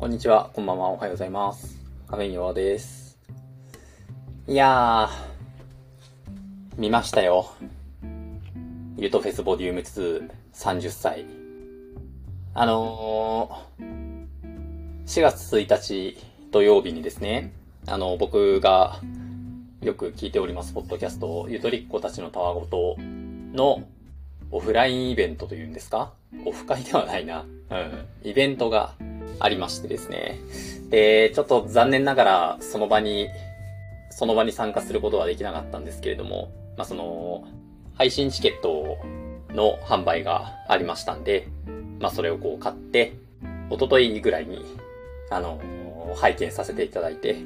こんにちは、こんばんは、おはようございます。カフェインです。いやー、見ましたよ。ユートフェスボリューム2、30歳。あのー、4月1日土曜日にですね、あの、僕がよく聞いております、ポッドキャスト、ゆとりっ子たちのたわごとのオフラインイベントというんですか？オフ会ではないな。うん。イベントがありましてですね。で、ちょっと残念ながら、その場に、その場に参加することはできなかったんですけれども、まあ、その、配信チケットの販売がありましたんで、まあ、それをこう買って、一昨日ぐらいに、あの、拝見させていただいて、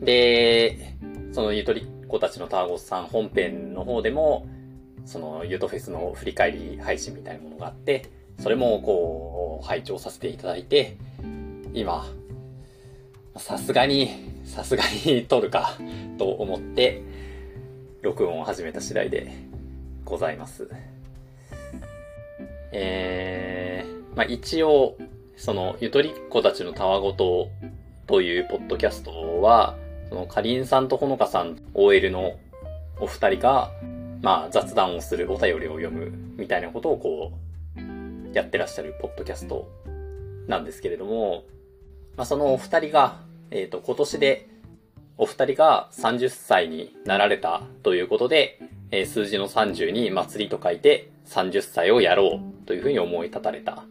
で、そのゆとりっ子たちのターゴスさん本編の方でも、そのユートフェスの振り返り配信みたいなものがあって、それもこう、拝聴させていただいて、今、さすがに、さすがに撮るか、と思って、録音を始めた次第でございます。えー、まあ一応、その、ゆとりっ子たちのたわごとというポッドキャストは、その、かりんさんとほのかさん、OL のお二人が、まあ雑談をするお便りを読むみたいなことをこう、やってらっしゃるポッドキャストなんですけれども、まあそのお二人が、えっ、と、今年で、お二人が30歳になられたということで、えー数字の30に祭りと書いて30歳をやろうというふうに思い立たれた。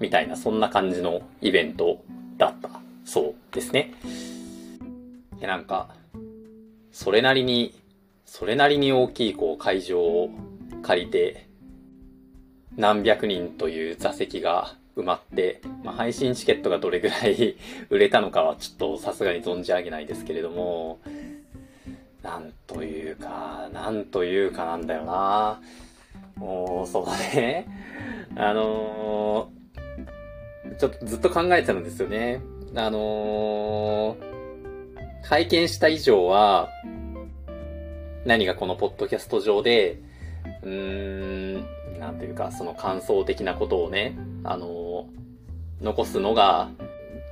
みたいな、そんな感じのイベントだった。そうですね。で、なんか、それなりに、それなりに大きいこう会場を借りて、何百人という座席が埋まって、まあ、配信チケットがどれぐらい売れたのかはちょっとさすがに存じ上げないですけれども、なんというか、なんというかなんだよな。もう、そうだね。あのーちょっとずっと考えてたんですよね。あのー拝見した以上は、何がこのポッドキャスト上で、うーん、なんていうか、その感想的なことをね、あの残すのが、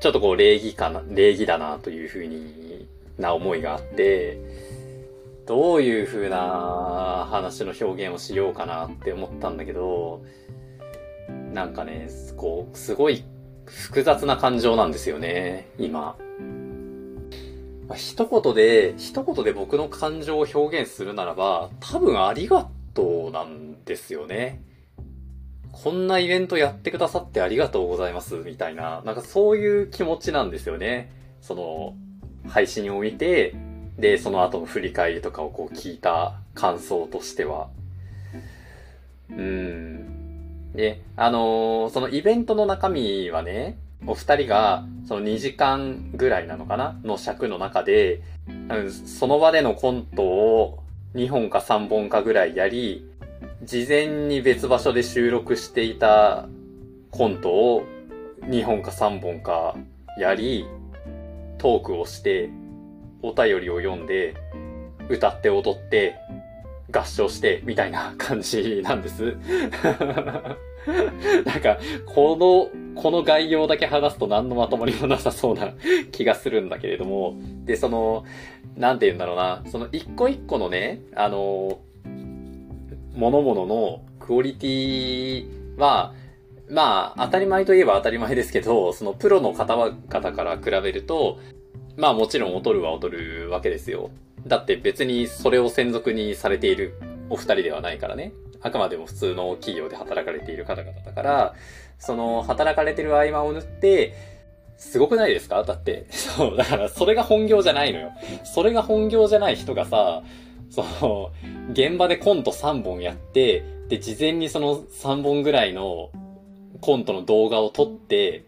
ちょっとこう礼儀かな、礼儀だなというふうにな思いがあって、どういうふうな話の表現をしようかなって思ったんだけど、なんかね、こう、すごい複雑な感情なんですよね、今。まあ一言で、一言で僕の感情を表現するならば、多分ありがとうなんですよね。こんなイベントやってくださってありがとうございます、みたいな、なんかそういう気持ちなんですよね。その、配信を見て、で、その後の振り返りとかをこう聞いた感想としては。うん。で、あのーそのイベントの中身はね、お二人が、その2時間ぐらいなのかな？の尺の中で、その場でのコントを2本か3本かぐらいやり、事前に別場所で収録していたコントを2本か3本かやり、トークをして、お便りを読んで、歌って踊って、合唱して、みたいな感じなんです。なんか、この、この概要だけ話すと何のまとまりもなさそうな気がするんだけれども、で、その、なんて言うんだろうな、その一個一個のね、あの、物々のクオリティは、まあ、当たり前といえば当たり前ですけど、そのプロの方々から比べると、まあもちろん劣るは劣るわけですよ。だって別にそれを専属にされているお二人ではないからね。あくまでも普通の企業で働かれている方々だから、その働かれてる合間を縫って、すごくないですか？だって。そう、だからそれが本業じゃないのよ。それが本業じゃない人がさ、その、現場でコント3本やって、で、事前にその3本ぐらいのコントの動画を撮って、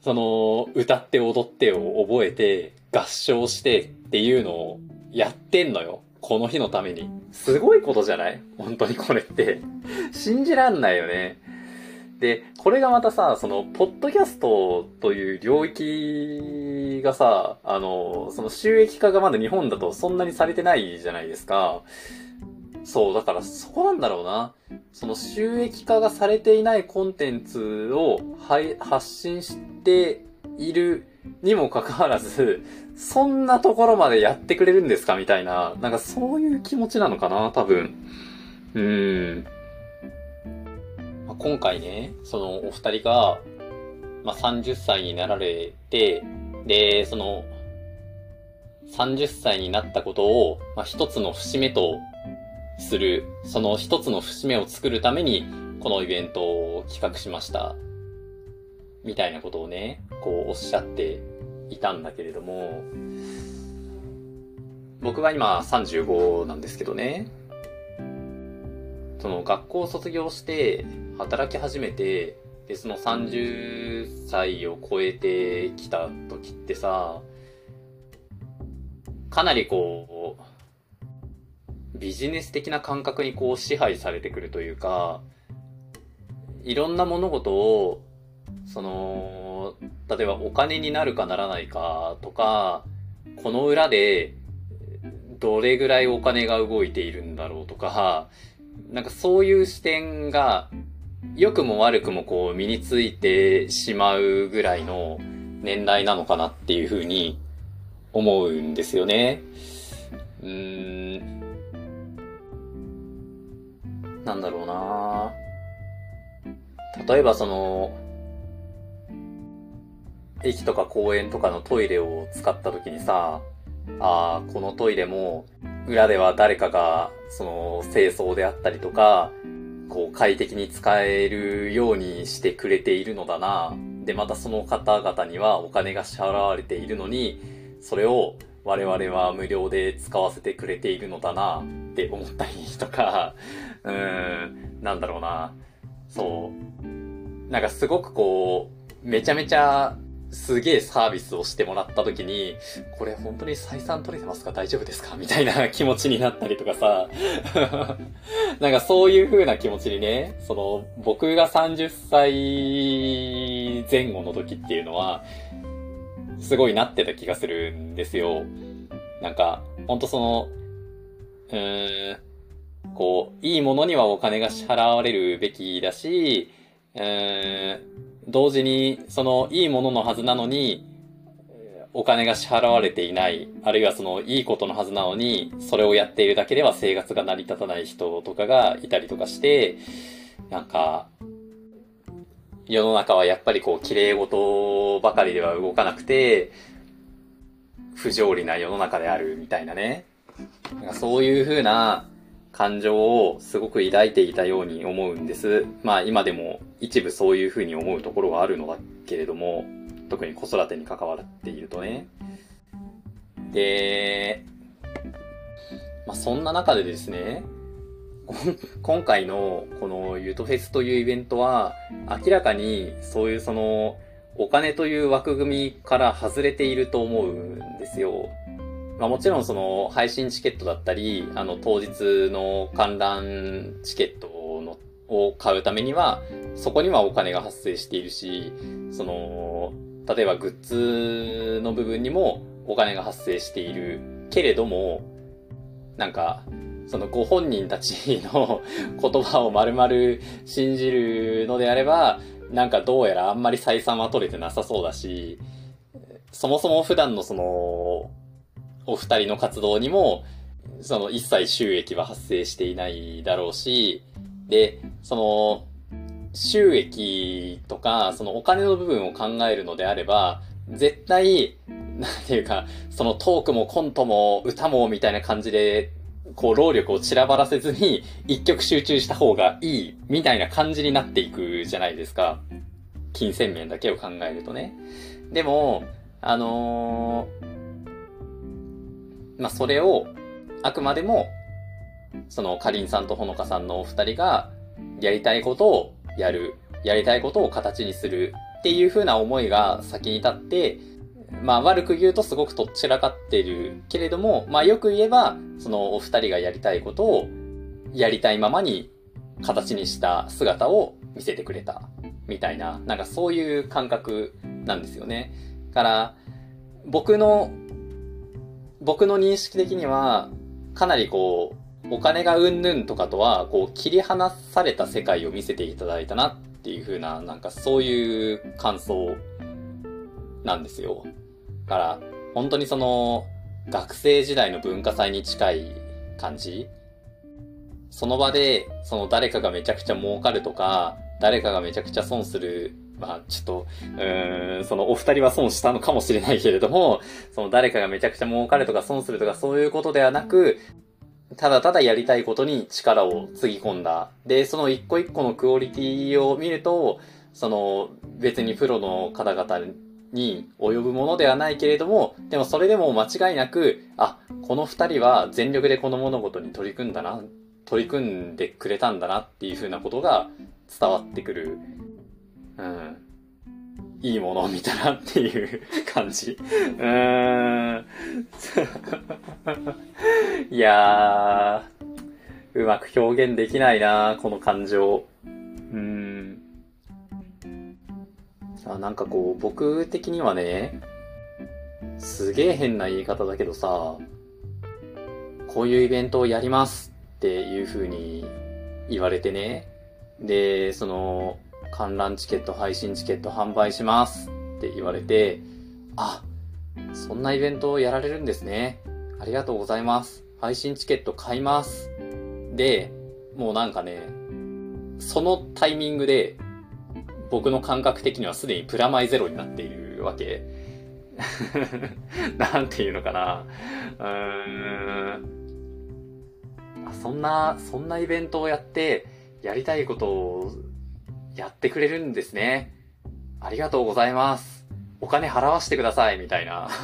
その、歌って踊ってを覚えて、合唱してっていうのをやってんのよ。この日のために。すごいことじゃない？本当にこれって。信じらんないよね。で、これがまたさ、その、ポッドキャストという領域がさ、あの、その収益化がまだ日本だとそんなにされてないじゃないですか。そう、だからそこなんだろうな。その収益化がされていないコンテンツを発信しているにもかかわらず、そんなところまでやってくれるんですか？みたいな、なんかそういう気持ちなのかな、多分。うーん。今回ね、そのお二人が、まあ、30歳になられて、で、その、30歳になったことを、まあ、一つの節目とする、その一つの節目を作るために、このイベントを企画しました。みたいなことをね、こうおっしゃっていたんだけれども、僕は今35なんですけどね、その学校を卒業して働き始めて、で、その30歳を超えてきた時ってさ、かなりこう、ビジネス的な感覚にこう支配されてくるというか、いろんな物事をその、例えばお金になるかならないかとか、この裏でどれぐらいお金が動いているんだろうとか、なんかそういう視点が良くも悪くもこう身についてしまうぐらいの年代なのかなっていうふうに思うんですよね。うーん。なんだろうな例えばその、駅とか公園とかのトイレを使った時にさ、ああ、このトイレも、裏では誰かが、その、清掃であったりとか、こう、快適に使えるようにしてくれているのだな。で、またその方々にはお金が支払われているのに、それを我々は無料で使わせてくれているのだな、って思ったりとか、うーん、なんだろうな。そう。なんかすごくこう、めちゃめちゃすげえサービスをしてもらった時に、これ本当に採算取れてますか？大丈夫ですか？みたいな気持ちになったりとかさ、なんかそういう風な気持ちにね、その、僕が30歳前後の時っていうのは、すごいなってた気がするんですよ。なんか、ほんとその、うーん、こう、いいものにはお金が支払われるべきだし、うーん、同時に、その、いいもののはずなのに、お金が支払われていない、あるいはその、いいことのはずなのに、それをやっているだけでは生活が成り立たない人とかがいたりとかして、なんか、世の中はやっぱりこう、綺麗事ばかりでは動かなくて、不条理な世の中であるみたいなね。なんかそういう風な感情をすごく抱いていたように思うんです。まあ今でも一部そういうふうに思うところはあるのだけれども、特に子育てに関わっているとね。で、まあそんな中でですね、今回のこのユートフェスというイベントは明らかにそういうそのお金という枠組みから外れていると思うんですよ。まあもちろんその配信チケットだったり、あの当日の観覧チケットのを買うためには、そこにはお金が発生しているし、その、例えばグッズの部分にもお金が発生しているけれども、なんか、そのご本人たちの 言葉を丸々信じるのであれば、なんかどうやらあんまり採算は取れてなさそうだし、そもそも普段のその、お二人の活動にも、その一切収益は発生していないだろうし、で、その、収益とか、そのお金の部分を考えるのであれば、絶対、なんていうか、そのトークもコントも歌もみたいな感じで、こう労力を散らばらせずに一曲集中した方がいいみたいな感じになっていくじゃないですか。金銭面だけを考えるとね。でも、あのーまあ、それを、あくまでも、その、かりんさんとほのかさんのお二人が、やりたいことをやる、やりたいことを形にするっていう風な思いが先に立って、まあ悪く言うとすごくとっちらかってるけれども、まあよく言えば、そのお二人がやりたいことをやりたいままに形にした姿を見せてくれた。みたいな、なんかそういう感覚なんですよね。から、僕の僕の認識的には、かなりこう、お金がうんぬんとかとは、こう、切り離された世界を見せていただいたなっていう風な、なんかそういう感想なんですよ。だから、本当にその、学生時代の文化祭に近い感じその場で、その誰かがめちゃくちゃ儲かるとか、誰かがめちゃくちゃ損する、まあちょっと、うーん、そのお二人は損したのかもしれないけれども、その誰かがめちゃくちゃ儲かるとか損するとかそういうことではなく、ただただやりたいことに力をつぎ込んだ。で、その一個一個のクオリティを見ると、その別にプロの方々に及ぶものではないけれども、でもそれでも間違いなく、あ、この二人は全力でこの物事に取り組んだな、取り組んでくれたんだなっていうふうなことが伝わってくる。うん。いいものを見たなっていう感じ。うーん。いやー、うまく表現できないなこの感情。うーん。あ、なんかこう、僕的にはね、すげえ変な言い方だけどさ、こういうイベントをやりますっていう風に言われてね、で、その、観覧チケット、配信チケット販売しますって言われて、あ、そんなイベントをやられるんですね。ありがとうございます。配信チケット買います。で、もうなんかね、そのタイミングで、僕の感覚的にはすでにプラマイゼロになっているわけ。なんていうのかな。うーん。そんな、そんなイベントをやって、やりたいことをやってくれるんですね。ありがとうございます。お金払わしてください、みたいな。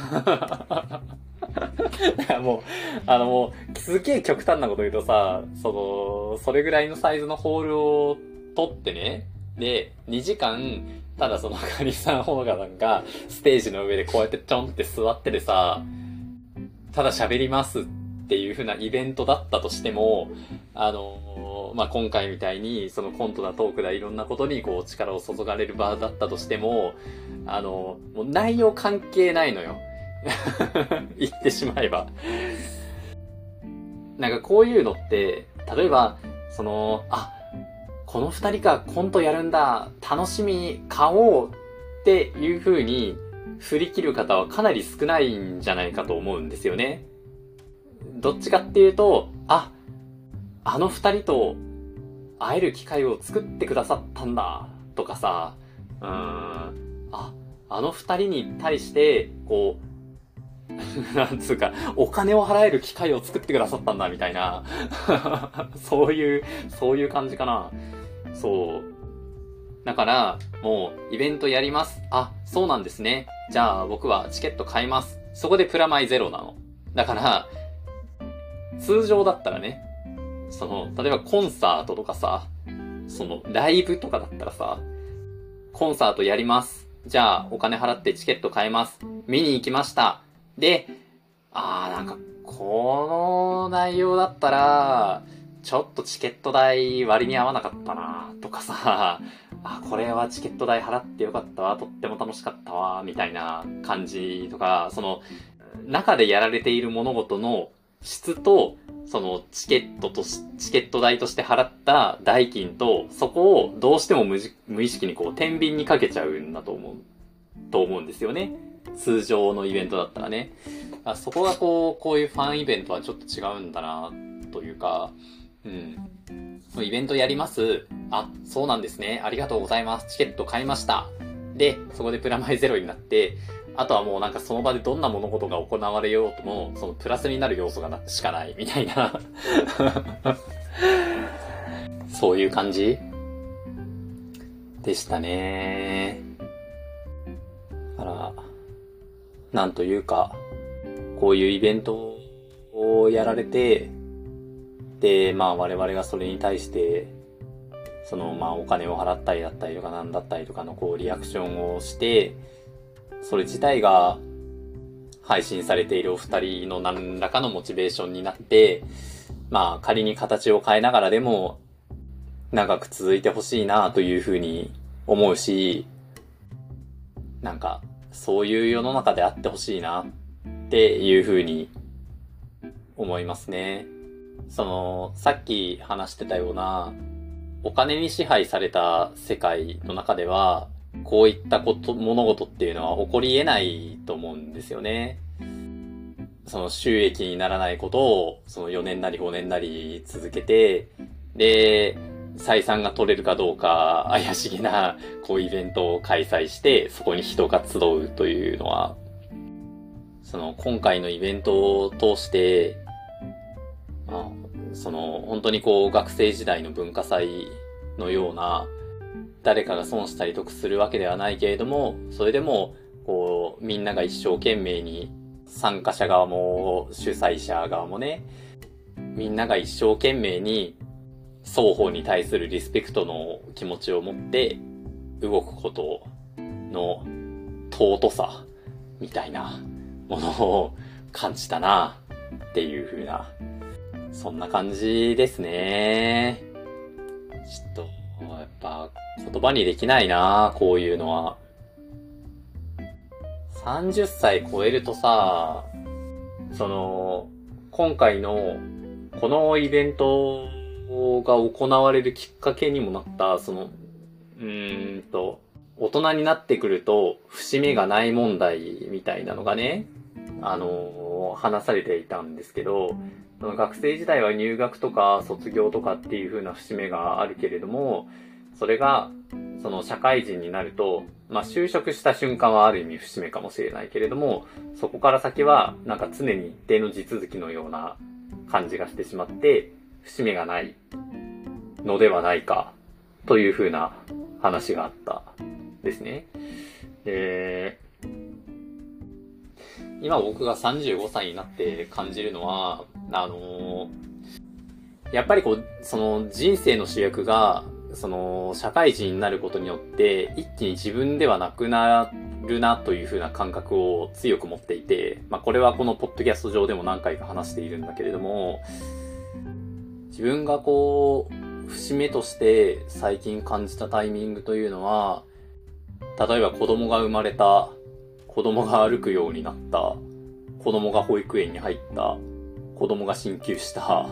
もう、あのもう、すげえ極端なこと言うとさ、その、それぐらいのサイズのホールを取ってね、で、2時間、ただそのカニさん、ほのかさんが、ステージの上でこうやってちょんって座っててさ、ただ喋りますってっていう風なイベントだったとしても、あのまあ、今回みたいに、そのコントだトークだいろんなことにこう力を注がれる場だったとしても、あのもう内容関係ないのよ。言ってしまえば。なんかこういうのって、例えば、その、あ、この二人かコントやるんだ、楽しみ、買おうっていう風に振り切る方はかなり少ないんじゃないかと思うんですよね。どっちかっていうと、あ、あの二人と会える機会を作ってくださったんだ、とかさ、うーん、あ、あの二人に対して、こう、なんつうか、お金を払える機会を作ってくださったんだ、みたいな。そういう、そういう感じかな。そう。だから、もう、イベントやります。あ、そうなんですね。じゃあ、僕はチケット買います。そこでプラマイゼロなの。だから、通常だったらね、その、例えばコンサートとかさ、その、ライブとかだったらさ、コンサートやります。じゃあ、お金払ってチケット買います。見に行きました。で、あーなんか、この内容だったら、ちょっとチケット代割に合わなかったなとかさ、あ、これはチケット代払ってよかったわ、とっても楽しかったわ、みたいな感じとか、その、中でやられている物事の質と、そのチケットとしチケット代として払った代金と、そこをどうしても無無意識にこう、天秤にかけちゃうんだと思う、と思うんですよね。通常のイベントだったらね。あそこがこう、こういうファンイベントはちょっと違うんだな、というか、うん。イベントやりますあ、そうなんですね。ありがとうございます。チケット買いました。で、そこでプラマイゼロになって、あとはもうなんかその場でどんな物事が行われようとも、そのプラスになる要素がなしかないみたいな。そういう感じ？でしたね。だから、なんというか、こういうイベントをやられて、で、まあ我々がそれに対して、そのまあお金を払ったりだったりとかなんだったりとかのこうリアクションをして、それ自体が配信されているお二人の何らかのモチベーションになって、まあ仮に形を変えながらでも長く続いてほしいなというふうに思うし、なんかそういう世の中であってほしいなっていうふうに思いますね。その、さっき話してたような、お金に支配された世界の中では、こういったこと、物事っていうのは起こり得ないと思うんですよね。その収益にならないことを、その4年なり5年なり続けて、で、採算が取れるかどうか怪しげな、こうイベントを開催して、そこに人が集うというのは、その今回のイベントを通して、まあ、その本当にこう学生時代の文化祭のような、誰かが損したり得するわけではないけれども、それでも、こう、みんなが一生懸命に、参加者側も主催者側もね、みんなが一生懸命に双方に対するリスペクトの気持ちを持って動くことの尊さみたいなものを感じたなっていう風な、そんな感じですね。ちょっと、ぱ言葉にできないなこういうのは。30歳超えるとさ、その、今回のこのイベントが行われるきっかけにもなった、その、うーんと、大人になってくると、節目がない問題みたいなのがね、あの、話されていたんですけど、その学生時代は入学とか卒業とかっていう風な節目があるけれども、それが、その社会人になると、まあ就職した瞬間はある意味節目かもしれないけれども、そこから先はなんか常に一定の地続きのような感じがしてしまって、節目がないのではないか、というふうな話があったですね。で、今僕が35歳になって感じるのは、あのやっぱりこう、その人生の主役が、その社会人になることによって、一気に自分ではなくなるなというふうな感覚を強く持っていて、まあこれはこのポッドキャスト上でも何回か話しているんだけれども、自分がこう、節目として最近感じたタイミングというのは、例えば子供が生まれた、子供が歩くようになった、子供が保育園に入った、子供が進級した、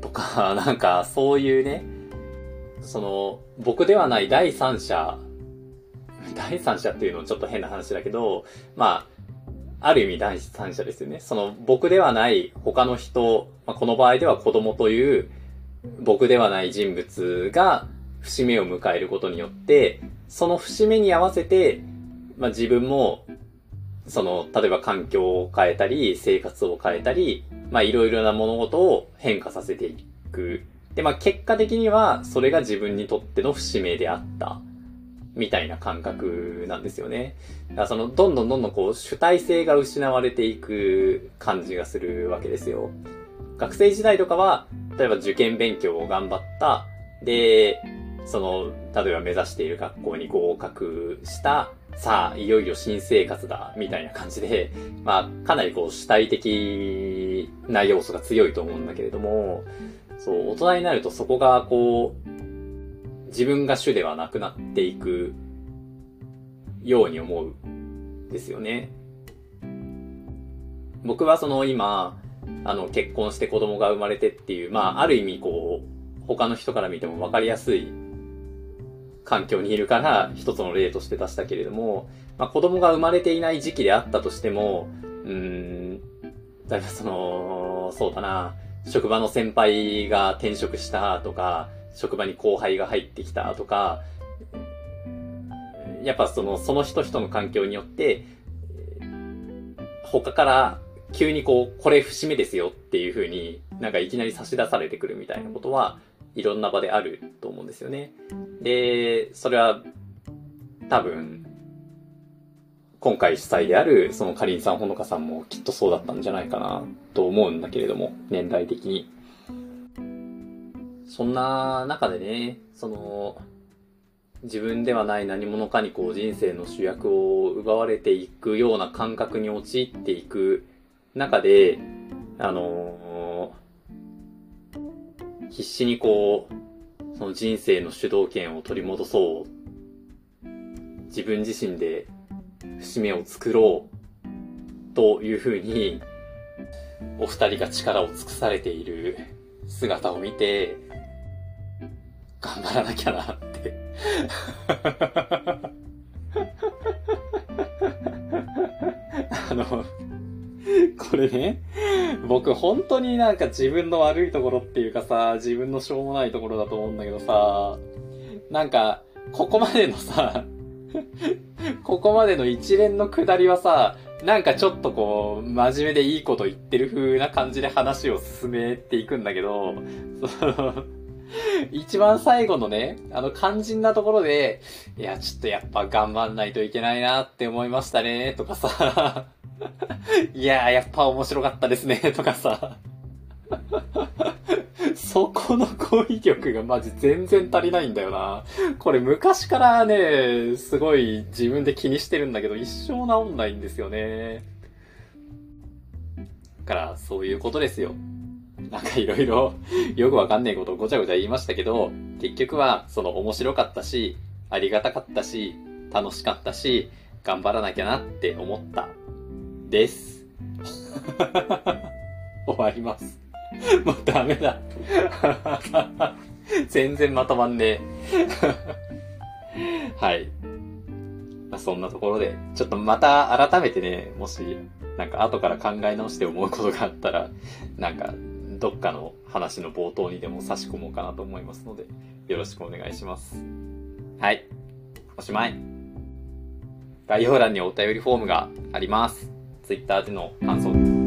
とか、なんかそういうね、その、僕ではない第三者、第三者っていうのはちょっと変な話だけど、まあ、ある意味第三者ですよね。その僕ではない他の人、まあ、この場合では子供という僕ではない人物が節目を迎えることによって、その節目に合わせて、まあ、自分も、その、例えば環境を変えたり、生活を変えたり、まあ、いろいろな物事を変化させていく。で、まあ、結果的には、それが自分にとっての節目であった。みたいな感覚なんですよね。だからその、どんどんどんどんこう、主体性が失われていく感じがするわけですよ。学生時代とかは、例えば受験勉強を頑張った。で、その、例えば目指している学校に合格した。さあ、いよいよ新生活だ、みたいな感じで、まあ、かなりこう、主体的な要素が強いと思うんだけれども、そう、大人になるとそこがこう、自分が主ではなくなっていくように思うんですよね。僕はその今、あの結婚して子供が生まれてっていう、まあある意味こう、他の人から見ても分かりやすい環境にいるから一つの例として出したけれども、まあ子供が生まれていない時期であったとしても、うん、だいぶその、そうだな、職場の先輩が転職したとか、職場に後輩が入ってきたとか、やっぱその、その人人の環境によって、他から急にこう、これ節目ですよっていう風になんかいきなり差し出されてくるみたいなことはいろんな場であると思うんですよね。で、それは多分、今回主催であるそのかりんさんほのかさんもきっとそうだったんじゃないかなと思うんだけれども、年代的に。そんな中でね、その、自分ではない何者かにこう人生の主役を奪われていくような感覚に陥っていく中で、あのー、必死にこう、その人生の主導権を取り戻そう。自分自身で節目を作ろうというふうに、お二人が力を尽くされている姿を見て、頑張らなきゃなって。あの、これね、僕本当になんか自分の悪いところっていうかさ、自分のしょうもないところだと思うんだけどさ、なんか、ここまでのさ、ここまでの一連の下りはさ、なんかちょっとこう、真面目でいいこと言ってる風な感じで話を進めていくんだけど、その、一番最後のね、あの肝心なところで、いや、ちょっとやっぱ頑張んないといけないなって思いましたね、とかさ、いややっぱ面白かったですね、とかさ、そこの語彙力がマジ全然足りないんだよな。これ昔からね、すごい自分で気にしてるんだけど、一生治んないんですよね。だから、そういうことですよ。なんかいろいろよくわかんねえことをごちゃごちゃ言いましたけど、結局はその面白かったし、ありがたかったし、楽しかったし、頑張らなきゃなって思った。です。終わります。もうダメだ。全然まとまんねえ。はい。まあ、そんなところで、ちょっとまた改めてね、もし、なんか後から考え直して思うことがあったら、なんか、どっかの話の冒頭にでも差し込もうかなと思いますので、よろしくお願いします。はい。おしまい。概要欄にお便りフォームがあります。Twitter での感想